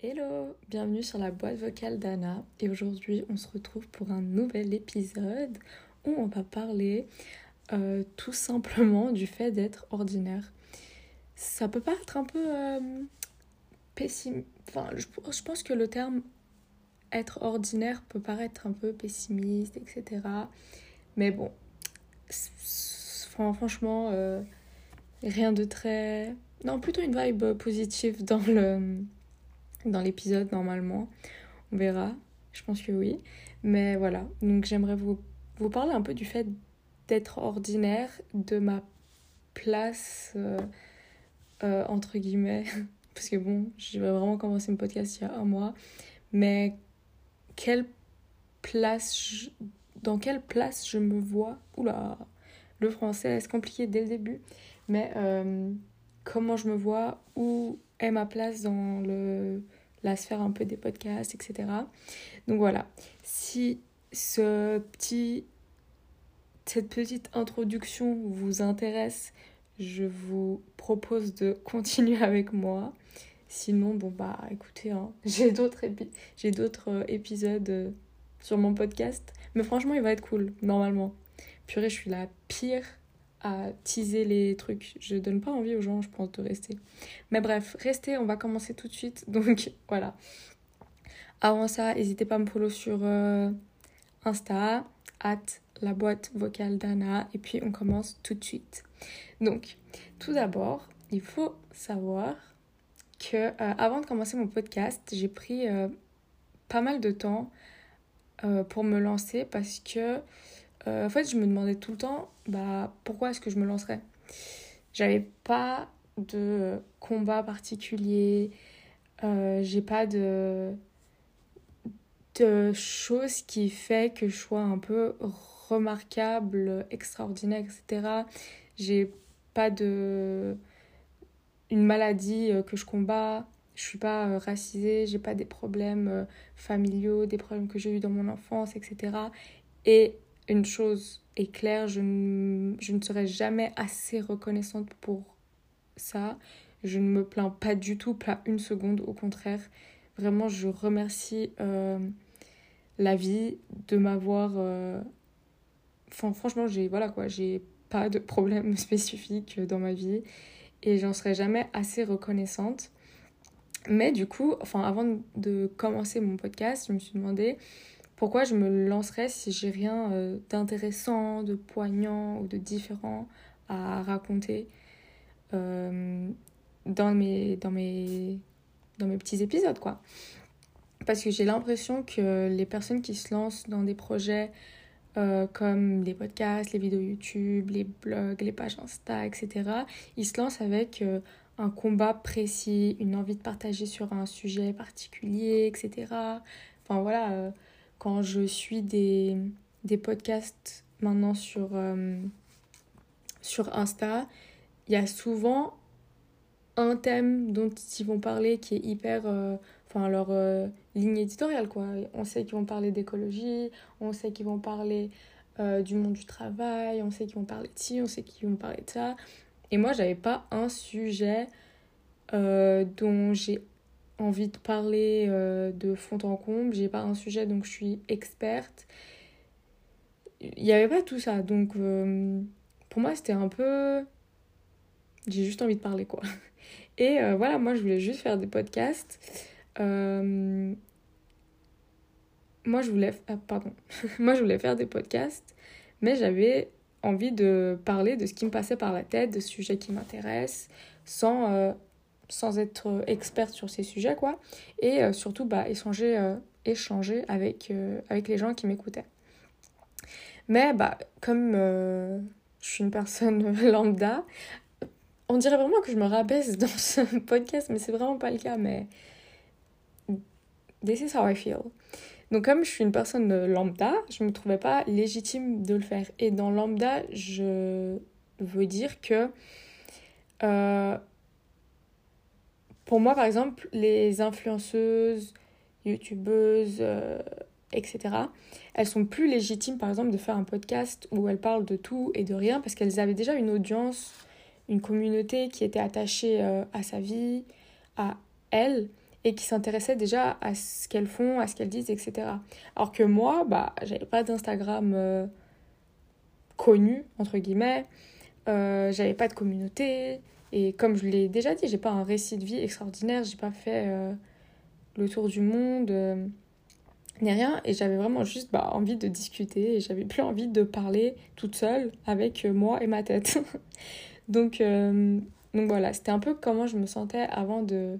Hello, bienvenue sur la boîte vocale d'Anna et aujourd'hui on se retrouve pour un nouvel épisode où on va parler euh, tout simplement du fait d'être ordinaire. Ça peut paraître un peu euh, pessimiste, enfin je, je, pense que le terme être ordinaire peut paraître un peu pessimiste, etc. Mais bon, franchement, euh, rien de très... Non, plutôt une vibe positive dans le dans l'épisode normalement. On verra. Je pense que oui. Mais voilà. Donc j'aimerais vous, vous parler un peu du fait d'être ordinaire, de ma place, euh, euh, entre guillemets. Parce que bon, j'ai vraiment commencé mon podcast il y a un mois. Mais quelle place, dans quelle place je me vois? Oula, le français est compliqué dès le début. Mais euh, comment je me vois, où est ma place dans le, la sphère un peu des podcasts, etc. Donc voilà, si ce petit, cette petite introduction vous intéresse, je vous propose de continuer avec moi. Sinon, bon bah écoutez, hein, j'ai d'autres j'ai d'autres euh, épisodes euh, sur mon podcast. Franchement, il va être cool, normalement. Purée, je suis la pire à teaser les trucs. Je donne pas envie aux gens, je pense, de rester. Mais bref, restez, on va commencer tout de suite. Donc voilà. Avant ça, n'hésitez pas à me follow sur euh, Insta, at la boîte vocale d'Anna. Et puis on commence tout de suite. Donc, tout d'abord, il faut savoir que euh, avant de commencer mon podcast, j'ai pris euh, pas mal de temps pour me lancer parce que euh, en fait, je me demandais tout le temps, bah, pourquoi est-ce que je me lancerais? J'avais pas de combat particulier, euh, j'ai pas de, de choses qui fait que je sois un peu remarquable, extraordinaire, etc. J'ai pas de une maladie euh, que je combats, je suis pas racisée, j'ai pas des problèmes familiaux, des problèmes que j'ai eu dans mon enfance, etc. Et une chose est claire, je ne, je ne serai jamais assez reconnaissante pour ça. Je ne me plains pas du tout, pas une seconde, au contraire. Vraiment, je remercie euh, la vie de m'avoir... Euh, enfin, franchement, j'ai voilà quoi, j'ai pas de problème spécifique dans ma vie et j'en serai jamais assez reconnaissante. Mais du coup, avant de commencer mon podcast, je me suis demandé pourquoi je me lancerais si j'ai rien euh, d'intéressant, de poignant ou de différent à raconter euh, dans, mes, dans, mes, dans mes petits épisodes, quoi. Parce que j'ai l'impression que les personnes qui se lancent dans des projets euh, comme les podcasts, les vidéos YouTube, les blogs, les pages Insta, etc., ils se lancent avec un combat précis, une envie de partager sur un sujet particulier, etc. Enfin voilà quand je suis des, des podcasts maintenant sur, euh, sur Insta, il y a souvent un thème dont ils vont parler qui est hyper. Euh, enfin, leur euh, ligne éditoriale, quoi. On sait qu'ils vont parler d'écologie, on sait qu'ils vont parler du monde du travail, on sait qu'ils vont parler de ci, on sait qu'ils vont parler de ça. Et moi, j'avais pas un sujet dont j'ai envie de parler euh, de fond en comble, j'ai pas un sujet donc je suis experte. Il n'y avait pas tout ça, donc euh, pour moi c'était un peu... J'ai juste envie de parler quoi. Et euh, voilà, moi je voulais juste faire des podcasts. Moi je voulais... Ah, pardon. moi je voulais faire des podcasts, mais j'avais envie de parler de ce qui me passait par la tête, de sujets qui m'intéressent, sans sans être euh, experte sur ces sujets, quoi. Et euh, surtout, bah, échanger, euh, échanger avec, avec les gens qui m'écoutaient. Mais, bah, comme je suis une personne lambda, on dirait vraiment que je me rabaisse dans ce podcast, mais c'est vraiment pas le cas, mais this is how I feel. Donc comme je suis une personne lambda, je me trouvais pas légitime de le faire. Et dans lambda, je veux dire que pour moi, par exemple, les influenceuses, youtubeuses, euh, etc., elles sont plus légitimes, par exemple, de faire un podcast où elles parlent de tout et de rien, parce qu'elles avaient déjà une audience, une communauté qui était attachée euh, à sa vie, à elle, et qui s'intéressait déjà à ce qu'elles font, à ce qu'elles disent, etc. Alors que moi, bah, j'avais pas d'Instagram euh, connu, entre guillemets, euh, j'avais pas de communauté, et comme je l'ai déjà dit, j'ai pas un récit de vie extraordinaire, j'ai pas fait euh, le tour du monde, ni rien. Et j'avais vraiment juste bah, envie de discuter et j'avais plus envie de parler toute seule avec moi et ma tête. donc, donc voilà, c'était un peu comment je me sentais avant de,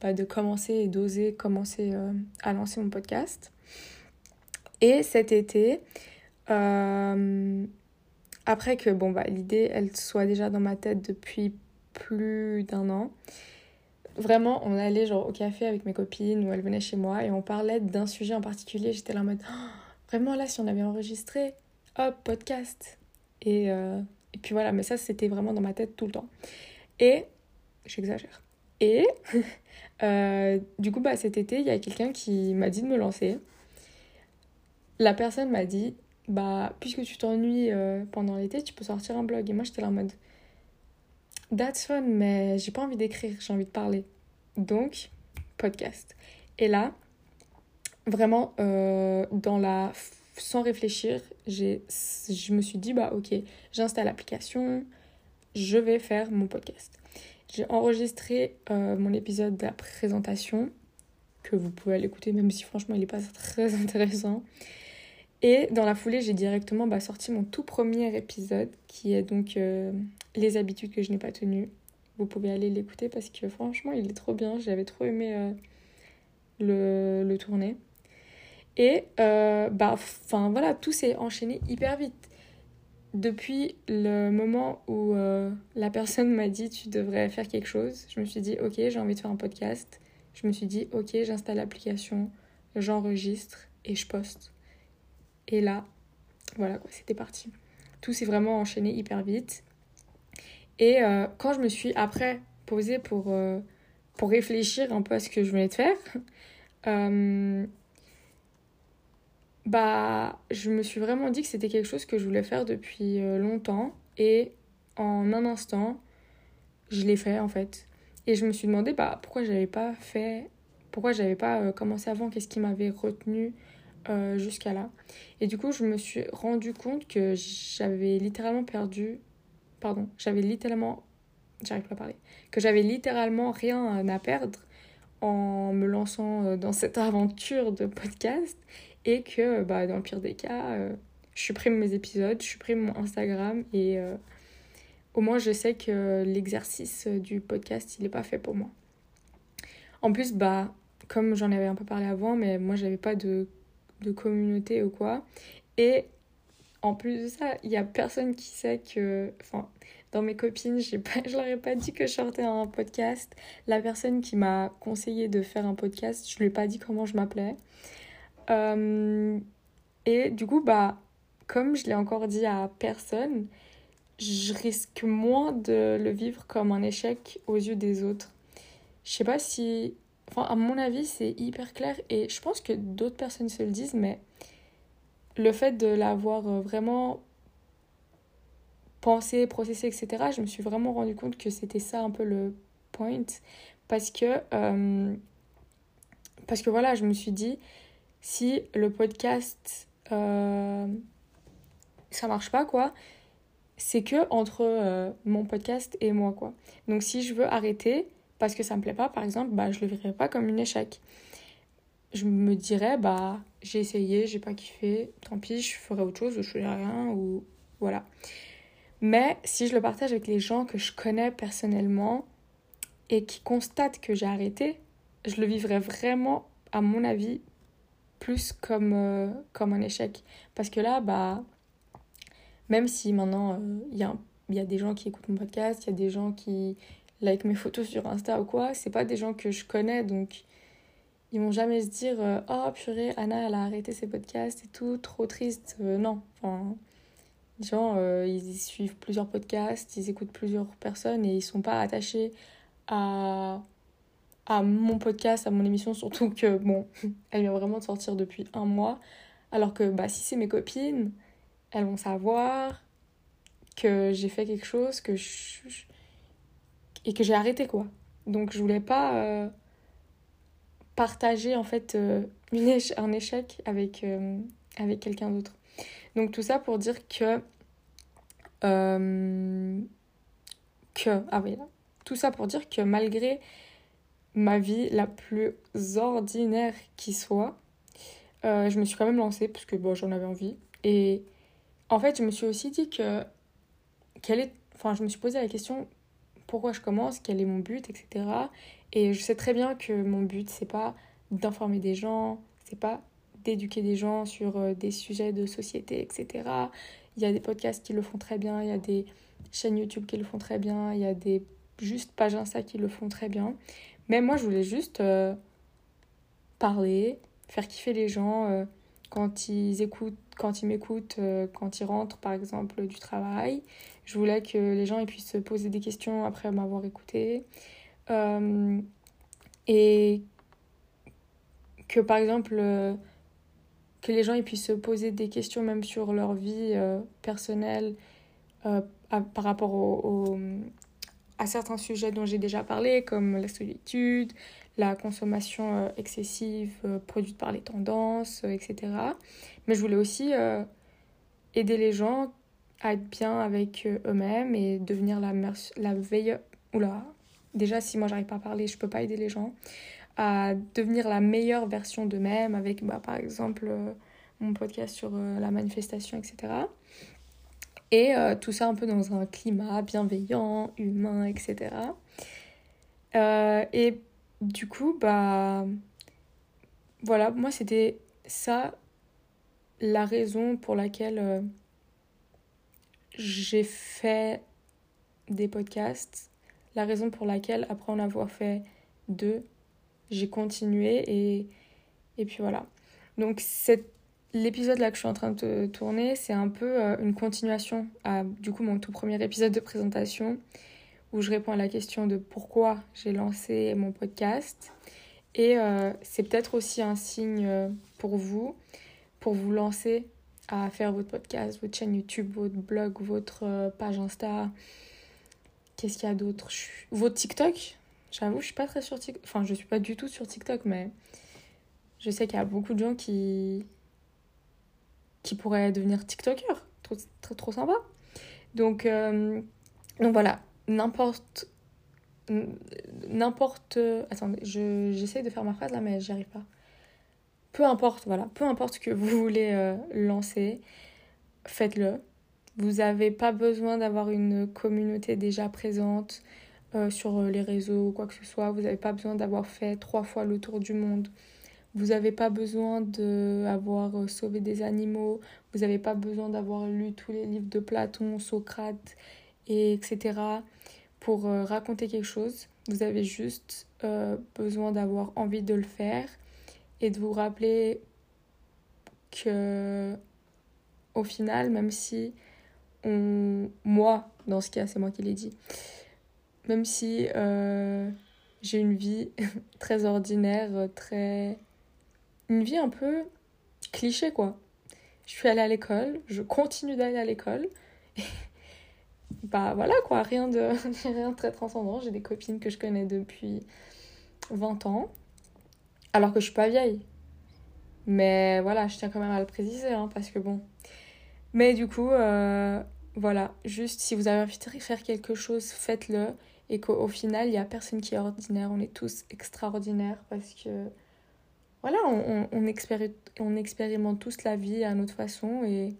bah, de commencer et d'oser commencer à lancer mon podcast. Et cet été, après que bon, bah, l'idée elle soit déjà dans ma tête depuis plus d'un an. Vraiment, on allait genre au café avec mes copines ou elles venaient chez moi et on parlait d'un sujet en particulier. J'étais là en mode, oh, vraiment là, si on avait enregistré, hop, podcast. Euh, et puis voilà, mais ça, c'était vraiment dans ma tête tout le temps. Et, j'exagère. Et, euh, du coup, bah, cet été, il y a quelqu'un qui m'a dit de me lancer. La personne m'a dit, bah, puisque tu t'ennuies euh, pendant l'été, tu peux sortir un blog. Et moi, j'étais là en mode, That's fun, mais j'ai pas envie d'écrire, j'ai envie de parler. Donc, podcast. Et là, vraiment, euh, dans la sans réfléchir, je me suis dit, bah ok, j'installe l'application, je vais faire mon podcast. J'ai enregistré euh, mon épisode de la présentation, que vous pouvez aller écouter, même si franchement il n'est pas très intéressant. Et dans la foulée, j'ai directement bah, sorti mon tout premier épisode, qui est donc euh, Les habitudes que je n'ai pas tenues. Vous pouvez aller l'écouter parce que franchement, il est trop bien. J'avais trop aimé euh, le, le, tourner. Et bah, enfin voilà, tout s'est enchaîné hyper vite. Depuis le moment où la personne m'a dit tu devrais faire quelque chose, je me suis dit ok, j'ai envie de faire un podcast. Je me suis dit ok, j'installe l'application, j'enregistre et je poste. Et là, voilà c'était parti. Tout s'est vraiment enchaîné hyper vite. Et euh, quand je me suis après posée pour, euh, pour réfléchir un peu à ce que je de faire, euh, bah, je me suis vraiment dit que c'était quelque chose que je voulais faire depuis longtemps. Et en un instant, je l'ai fait en fait. Et je me suis demandé bah, pourquoi j'avais pas fait, pourquoi j'avais pas commencé avant, qu'est-ce qui m'avait retenu euh, jusqu'à là? Et du coup, je me suis rendu compte que j'avais littéralement perdu. Pardon, j'avais littéralement. J'arrive pas à parler. Que j'avais littéralement rien à perdre en me lançant euh, dans cette aventure de podcast et que bah, dans le pire des cas, euh, je supprime mes épisodes, je supprime mon Instagram et au moins je sais que l'exercice du podcast il n'est pas fait pour moi. En plus, bah, comme j'en avais un peu parlé avant, mais moi j'avais pas de de communauté ou quoi. Et en plus de ça, il y a personne qui sait que. Enfin, dans mes copines, pas, je leur ai pas dit que je sortais un podcast. La personne qui m'a conseillé de faire un podcast, je lui ai pas dit comment je m'appelais. Euh, et du coup, bah, comme je l'ai encore dit à personne, je risque moins de le vivre comme un échec aux yeux des autres. Je sais pas si Enfin, à mon avis, c'est hyper clair et je pense que d'autres personnes se le disent, mais le fait de l'avoir euh, vraiment pensé, processé, etc., je me suis vraiment rendu compte que c'était ça un peu le point. Parce que, euh, parce que voilà, je me suis dit, si le podcast, euh, ça marche pas, quoi, c'est que entre mon podcast et moi, quoi. Donc si je veux arrêter, parce que ça me plaît pas, par exemple, bah, je le verrais pas comme un échec. Je me dirais, bah, j'ai essayé, j'ai pas kiffé, tant pis, je ferai autre chose, je ferai rien, ou voilà. Mais si je le partage avec les gens que je connais personnellement et qui constatent que j'ai arrêté, je le vivrais vraiment, à mon avis, plus comme, euh, comme un échec. Parce que là, bah, même si maintenant, il euh, y, y a des gens qui écoutent mon podcast, il y a des gens qui like mes photos sur Insta ou quoi, c'est pas des gens que je connais donc ils vont jamais se dire euh, oh purée Anna elle a arrêté ses podcasts et tout trop triste non enfin les gens ils suivent plusieurs podcasts ils écoutent plusieurs personnes et ils sont pas attachés à à mon podcast, à mon émission, surtout que, bon, elle vient vraiment de sortir depuis un mois. Alors que, bah, si c'est mes copines, elles vont savoir que j'ai fait quelque chose que je... et que j'ai arrêté, quoi. Donc, je voulais pas euh, partager, en fait, euh, un échec avec, euh, avec quelqu'un d'autre. Donc, tout ça pour dire que... que... Ah oui, là. Tout ça pour dire que malgré ma vie la plus ordinaire qui soit, euh, je me suis quand même lancée parce que bon, j'en avais envie. Et en fait, je me suis aussi dit que. Quelle est... Enfin, je me suis posé la question pourquoi je commence, quel est mon but, etc. Et je sais très bien que mon but, c'est pas d'informer des gens, c'est pas d'éduquer des gens sur euh, des sujets de société, etc. Il y a des podcasts qui le font très bien, il y a des chaînes YouTube qui le font très bien, il y a des juste pages Insta qui le font très bien. Mais moi, je voulais juste euh, parler, faire kiffer les gens euh, quand ils écoutent, quand ils m'écoutent, euh, quand ils rentrent, par exemple, du travail. Je voulais que les gens ils puissent se poser des questions après m'avoir écouté. et que, par exemple, que les gens ils puissent se poser des questions même sur leur vie personnelle par rapport au à certains sujets dont j'ai déjà parlé, comme la solitude, la consommation euh, excessive euh, produite par les tendances, euh, etc. Mais je voulais aussi aider les gens à être bien avec eux-mêmes et devenir la, la. Oula, déjà si moi j'arrive pas à parler, je peux pas aider les gens à devenir la meilleure version d'eux-mêmes avec bah, par exemple mon podcast sur la manifestation, etc. Et euh, tout ça un peu dans un climat bienveillant, humain, etc. Euh, et du coup, bah voilà, moi c'était ça la raison pour laquelle euh, j'ai fait des podcasts, la raison pour laquelle après en avoir fait deux, j'ai continué et, et puis voilà. Donc cette L'épisode là que je suis en train de tourner, c'est un peu euh, une continuation à du coup mon tout premier épisode de présentation où je réponds à la question de pourquoi j'ai lancé mon podcast. Et euh, c'est peut-être aussi un signe euh, pour vous, pour vous lancer à faire votre podcast, votre chaîne YouTube, votre blog, votre page Insta. Qu'est-ce qu'il y a d'autre? Votre TikTok? J'avoue, je suis pas très sur TikTok. Enfin, je suis pas du tout sur TikTok, mais je sais qu'il y a beaucoup de gens qui, qui pourrait devenir TikToker. Trop, trop, sympa. Donc, euh, donc voilà, n'importe. N'importe. Attendez, j'essaie de faire ma phrase là, mais j'y arrive pas. Peu importe, voilà, peu importe que vous voulez euh, lancer, faites-le. Vous n'avez pas besoin d'avoir une communauté déjà présente euh, sur les réseaux ou quoi que ce soit. Vous n'avez pas besoin d'avoir fait trois fois le tour du monde vous n'avez pas besoin d'avoir euh, sauvé des animaux, vous n'avez pas besoin d'avoir lu tous les livres de Platon, Socrate, et etc. pour euh, raconter quelque chose. Vous avez juste euh, besoin d'avoir envie de le faire et de vous rappeler que au final, même si on, moi, dans ce cas, c'est moi qui l'ai dit, même si j'ai une vie très ordinaire, très une vie un peu cliché, quoi. Je suis allée à l'école, je continue d'aller à l'école. bah voilà, quoi, rien de, rien de très transcendant. J'ai des copines que je connais depuis 20 ans, alors que je suis pas vieille. Mais voilà, je tiens quand même à le préciser, hein, parce que bon. Mais du coup, euh, voilà, juste si vous avez envie de faire quelque chose, faites-le. Et qu'au final, il n'y a personne qui est ordinaire. On est tous extraordinaires parce que voilà, on, on, on, expérimente tous la vie à notre façon et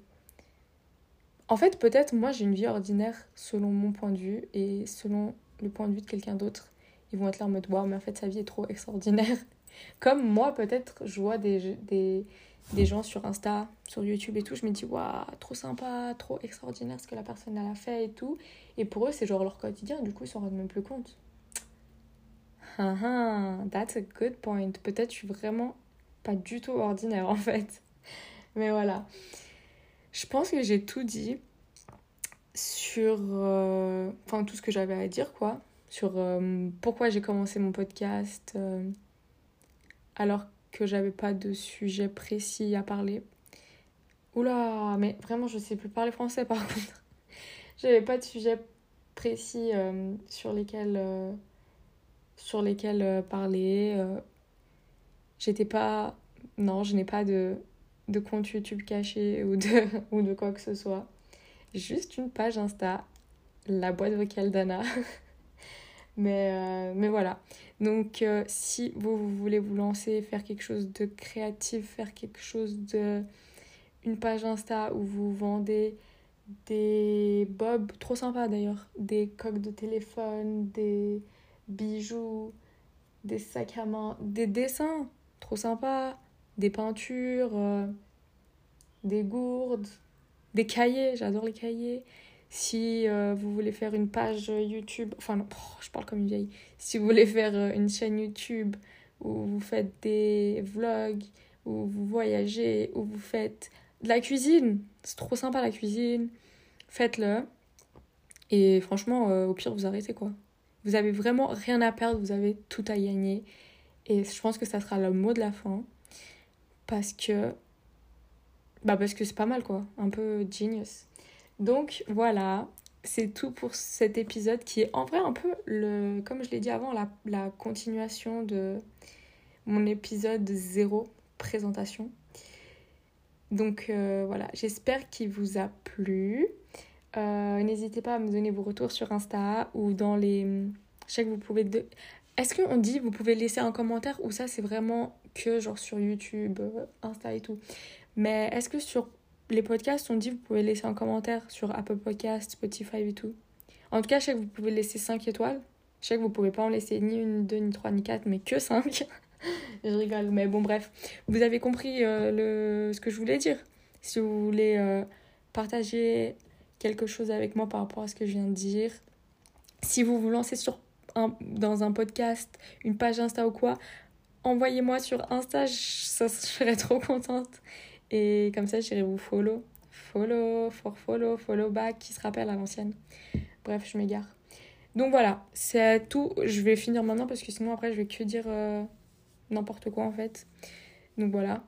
en fait peut-être moi j'ai une vie ordinaire selon mon point de vue et selon le point de vue de quelqu'un d'autre. Ils vont être là en mode waouh mais en fait sa vie est trop extraordinaire. Comme moi peut-être je vois des, des, des, gens sur Insta, sur YouTube et tout, je me dis waouh trop sympa, trop extraordinaire ce que la personne a fait et tout. Et pour eux c'est genre leur quotidien, du coup ils s'en rendent même plus compte. Ah, ah, that's a good point. Peut-être je suis vraiment pas du tout ordinaire en fait. Mais voilà. Je pense que j'ai tout dit sur. Euh, enfin, tout ce que j'avais à dire quoi. sur euh, pourquoi j'ai commencé mon podcast euh, alors que j'avais pas de sujet précis à parler. Oula, mais vraiment, je sais plus parler français par contre. j'avais pas de sujet précis sur lesquels, sur lesquels parler. J'étais pas. Non, je n'ai pas de, compte YouTube caché ou de, quoi que ce soit. Juste une page Insta, la boîte vocale d'Anna. Mais, euh, mais voilà. Donc, euh, si vous, vous, voulez vous lancer, faire quelque chose de créatif, faire quelque chose de. une page Insta où vous vendez des bobs, trop sympa d'ailleurs, des coques de téléphone, des bijoux, des sacs à main, des dessins, trop sympa, des peintures, euh, des gourdes, des cahiers, j'adore les cahiers. Si euh, vous voulez faire une page YouTube, enfin je parle comme une vieille. Si vous voulez faire euh, une chaîne YouTube où vous faites des vlogs, où vous voyagez, où vous faites de la cuisine, c'est trop sympa la cuisine, faites-le. Et franchement, au pire, vous arrêtez quoi. Vous avez vraiment rien à perdre, vous avez tout à gagner. Et je pense que ça sera le mot de la fin. Parce que. Bah, parce que c'est pas mal quoi. Un peu genius. Donc voilà, c'est tout pour cet épisode qui est en vrai un peu, le, comme je l'ai dit avant, la, la continuation de mon épisode zéro présentation. Donc euh, voilà, j'espère qu'il vous a plu. Euh, n'hésitez pas à me donner vos retours sur Insta ou dans les... Je sais que vous pouvez... Est-ce qu'on dit vous pouvez laisser un commentaire ou ça c'est vraiment que genre sur YouTube, euh, Insta et tout Mais est-ce que sur les podcasts, on dit vous pouvez laisser un commentaire sur Apple Podcasts, Spotify et tout? En tout cas, je sais que vous pouvez laisser 5 étoiles. Je sais que vous pouvez pas en laisser ni une, deux, ni trois, ni quatre, mais que 5. je rigole, mais bon, bref. Vous avez compris euh, le... ce que je voulais dire. Si vous voulez partager quelque chose avec moi par rapport à ce que je viens de dire, si vous vous lancez sur un, dans un podcast, une page Insta ou quoi, envoyez-moi sur Insta, je, ça, serais trop contente. Et comme ça, j'irai vous follow. Follow, for follow, follow back, qui se rappelle à l'ancienne. Bref, je m'égare. Donc voilà, c'est tout. Je vais finir maintenant parce que sinon après je vais que dire euh, n'importe quoi en fait. Donc voilà.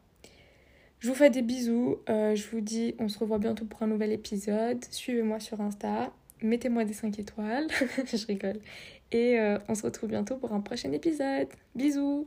Je vous fais des bisous. Euh, je vous dis, on se revoit bientôt pour un nouvel épisode. Suivez-moi sur Insta. Mettez-moi des 5 étoiles. je rigole. Et euh, on se retrouve bientôt pour un prochain épisode. Bisous